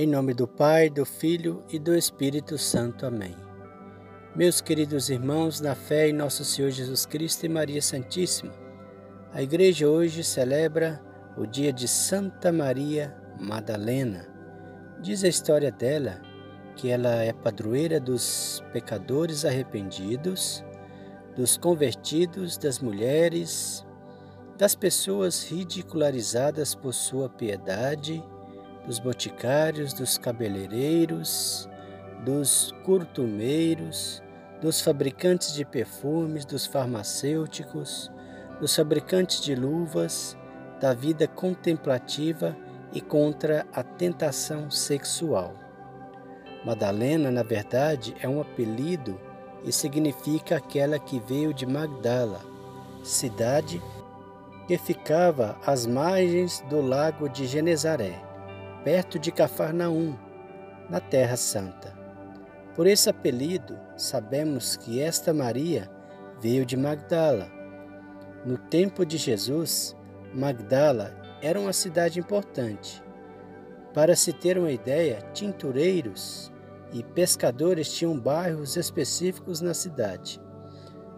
Em nome do Pai, do Filho e do Espírito Santo. Amém. Meus queridos irmãos, na fé em nosso Senhor Jesus Cristo e Maria Santíssima, a igreja hoje celebra o dia de Santa Maria Madalena. Diz a história dela que ela é padroeira dos pecadores arrependidos, dos convertidos, das mulheres, das pessoas ridicularizadas por sua piedade dos boticários, dos cabeleireiros, dos curtumeiros, dos fabricantes de perfumes, dos farmacêuticos, dos fabricantes de luvas, da vida contemplativa e contra a tentação sexual. Madalena, na verdade, é um apelido e significa aquela que veio de Magdala, cidade que ficava às margens do lago de Genezaré perto de Cafarnaum, na Terra Santa. Por esse apelido, sabemos que esta Maria veio de Magdala. No tempo de Jesus, Magdala era uma cidade importante. Para se ter uma ideia, tintureiros e pescadores tinham bairros específicos na cidade.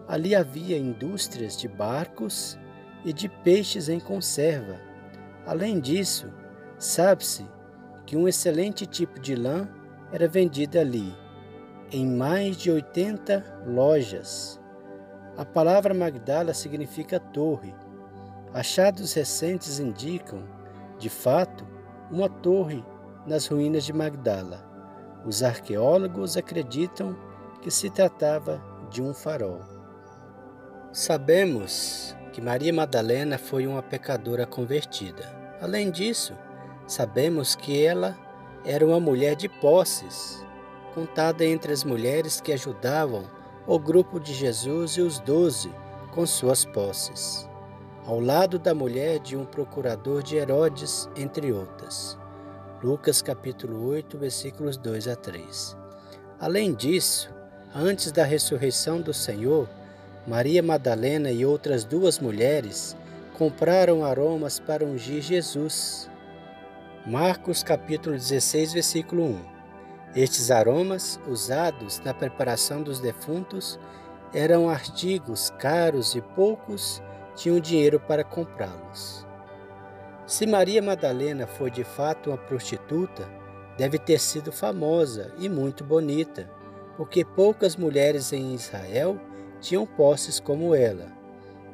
Ali havia indústrias de barcos e de peixes em conserva. Além disso, Sabe-se que um excelente tipo de lã era vendido ali, em mais de 80 lojas. A palavra Magdala significa torre. Achados recentes indicam, de fato, uma torre nas ruínas de Magdala. Os arqueólogos acreditam que se tratava de um farol. Sabemos que Maria Madalena foi uma pecadora convertida. Além disso, Sabemos que ela era uma mulher de posses, contada entre as mulheres que ajudavam o grupo de Jesus e os doze com suas posses, ao lado da mulher de um procurador de Herodes, entre outras. Lucas capítulo 8, versículos 2 a 3. Além disso, antes da ressurreição do Senhor, Maria Madalena e outras duas mulheres compraram aromas para ungir Jesus Marcos capítulo 16, versículo 1. Estes aromas, usados na preparação dos defuntos, eram artigos caros e poucos tinham dinheiro para comprá-los. Se Maria Madalena foi de fato uma prostituta, deve ter sido famosa e muito bonita, porque poucas mulheres em Israel tinham posses como ela.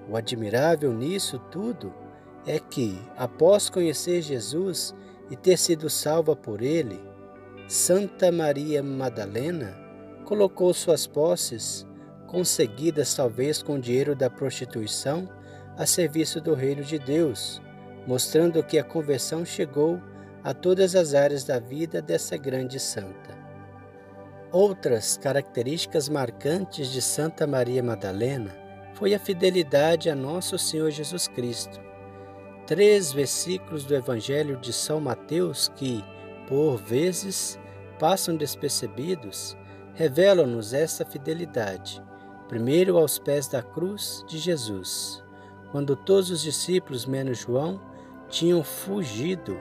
O admirável nisso tudo é que, após conhecer Jesus, e ter sido salva por ele, Santa Maria Madalena colocou suas posses, conseguidas talvez com dinheiro da prostituição, a serviço do reino de Deus, mostrando que a conversão chegou a todas as áreas da vida dessa grande santa. Outras características marcantes de Santa Maria Madalena foi a fidelidade a nosso Senhor Jesus Cristo três versículos do Evangelho de São Mateus que, por vezes, passam despercebidos, revelam-nos essa fidelidade. Primeiro, aos pés da cruz de Jesus, quando todos os discípulos, menos João, tinham fugido,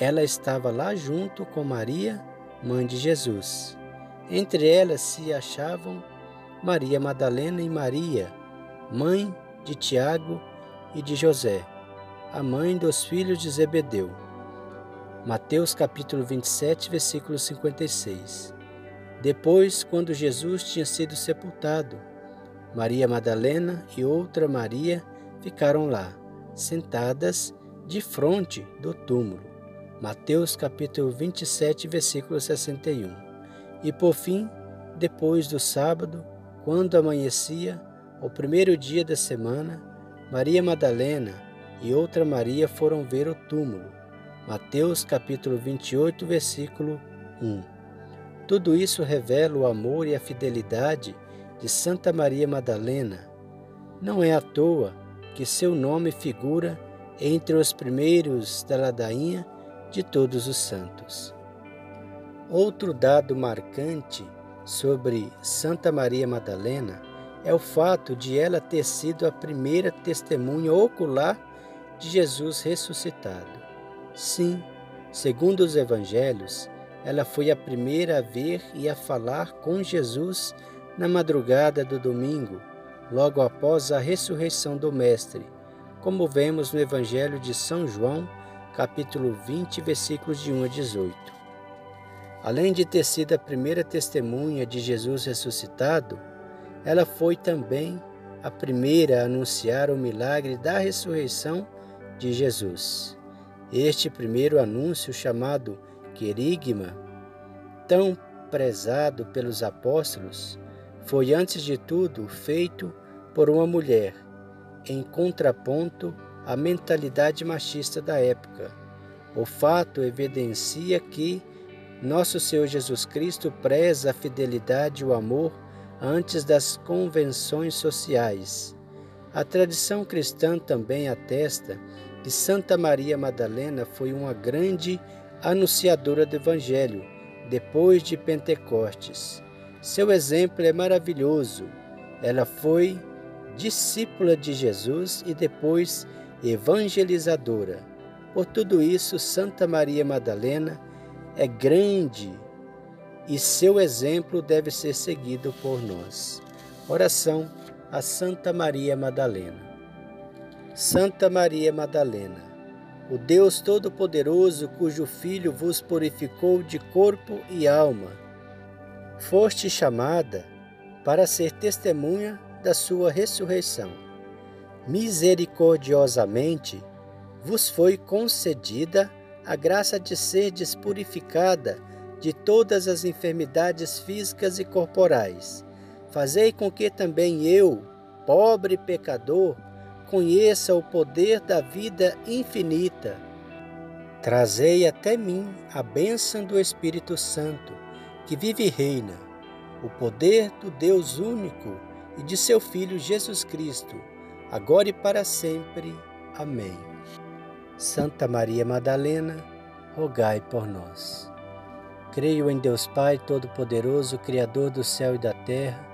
ela estava lá junto com Maria, mãe de Jesus. Entre elas se achavam Maria Madalena e Maria, mãe de Tiago e de José a mãe dos filhos de Zebedeu. Mateus capítulo 27, versículo 56. Depois, quando Jesus tinha sido sepultado, Maria Madalena e outra Maria ficaram lá, sentadas de frente do túmulo. Mateus capítulo 27, versículo 61. E por fim, depois do sábado, quando amanhecia, o primeiro dia da semana, Maria Madalena e outra Maria foram ver o túmulo. Mateus capítulo 28, versículo 1. Tudo isso revela o amor e a fidelidade de Santa Maria Madalena. Não é à toa que seu nome figura entre os primeiros da ladainha de todos os santos. Outro dado marcante sobre Santa Maria Madalena é o fato de ela ter sido a primeira testemunha ocular de Jesus ressuscitado. Sim, Segundo os evangelhos, ela foi a primeira a ver e a falar com Jesus na madrugada do domingo, logo após a ressurreição do Mestre, como vemos no Evangelho de São João, capítulo 20, versículos de 1 a 18. Além de ter sido a primeira testemunha de Jesus ressuscitado, ela foi também a primeira a anunciar o milagre da ressurreição de Jesus. Este primeiro anúncio, chamado querigma, tão prezado pelos apóstolos, foi antes de tudo feito por uma mulher, em contraponto à mentalidade machista da época. O fato evidencia que nosso Senhor Jesus Cristo preza a fidelidade e o amor antes das convenções sociais. A tradição cristã também atesta que Santa Maria Madalena foi uma grande anunciadora do Evangelho depois de Pentecostes. Seu exemplo é maravilhoso. Ela foi discípula de Jesus e depois evangelizadora. Por tudo isso, Santa Maria Madalena é grande e seu exemplo deve ser seguido por nós. Oração a Santa Maria Madalena. Santa Maria Madalena, o Deus Todo-Poderoso, cujo Filho vos purificou de corpo e alma, foste chamada para ser testemunha da sua ressurreição. Misericordiosamente vos foi concedida a graça de ser purificada de todas as enfermidades físicas e corporais. Fazei com que também eu, pobre pecador, conheça o poder da vida infinita. Trazei até mim a bênção do Espírito Santo, que vive e reina, o poder do Deus único e de seu Filho Jesus Cristo, agora e para sempre. Amém. Santa Maria Madalena, rogai por nós. Creio em Deus Pai Todo-Poderoso, Criador do céu e da terra,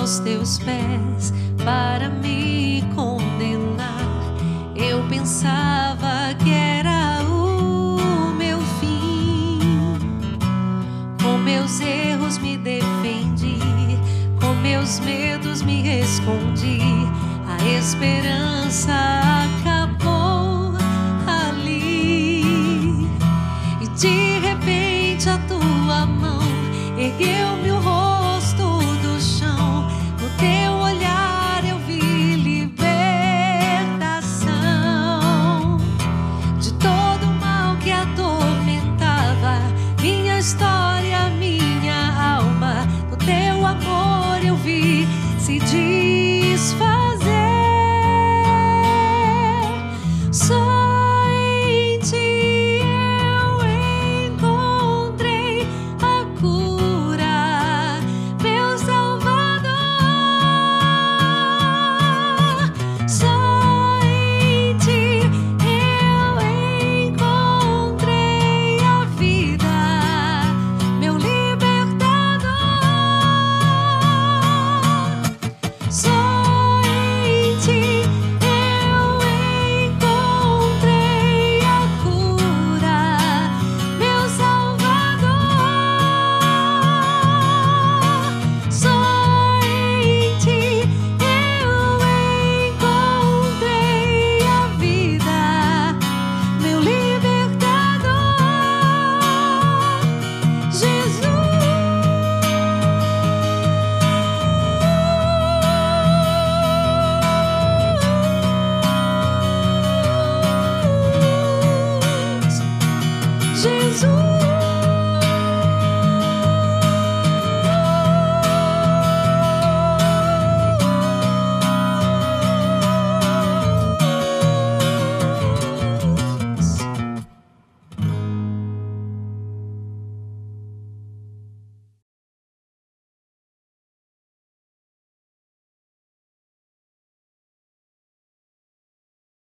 Aos teus pés para me condenar. Eu pensava que era o meu fim. Com meus erros me defendi, com meus medos me escondi. A esperança acabou ali. E de repente a tua mão ergueu-me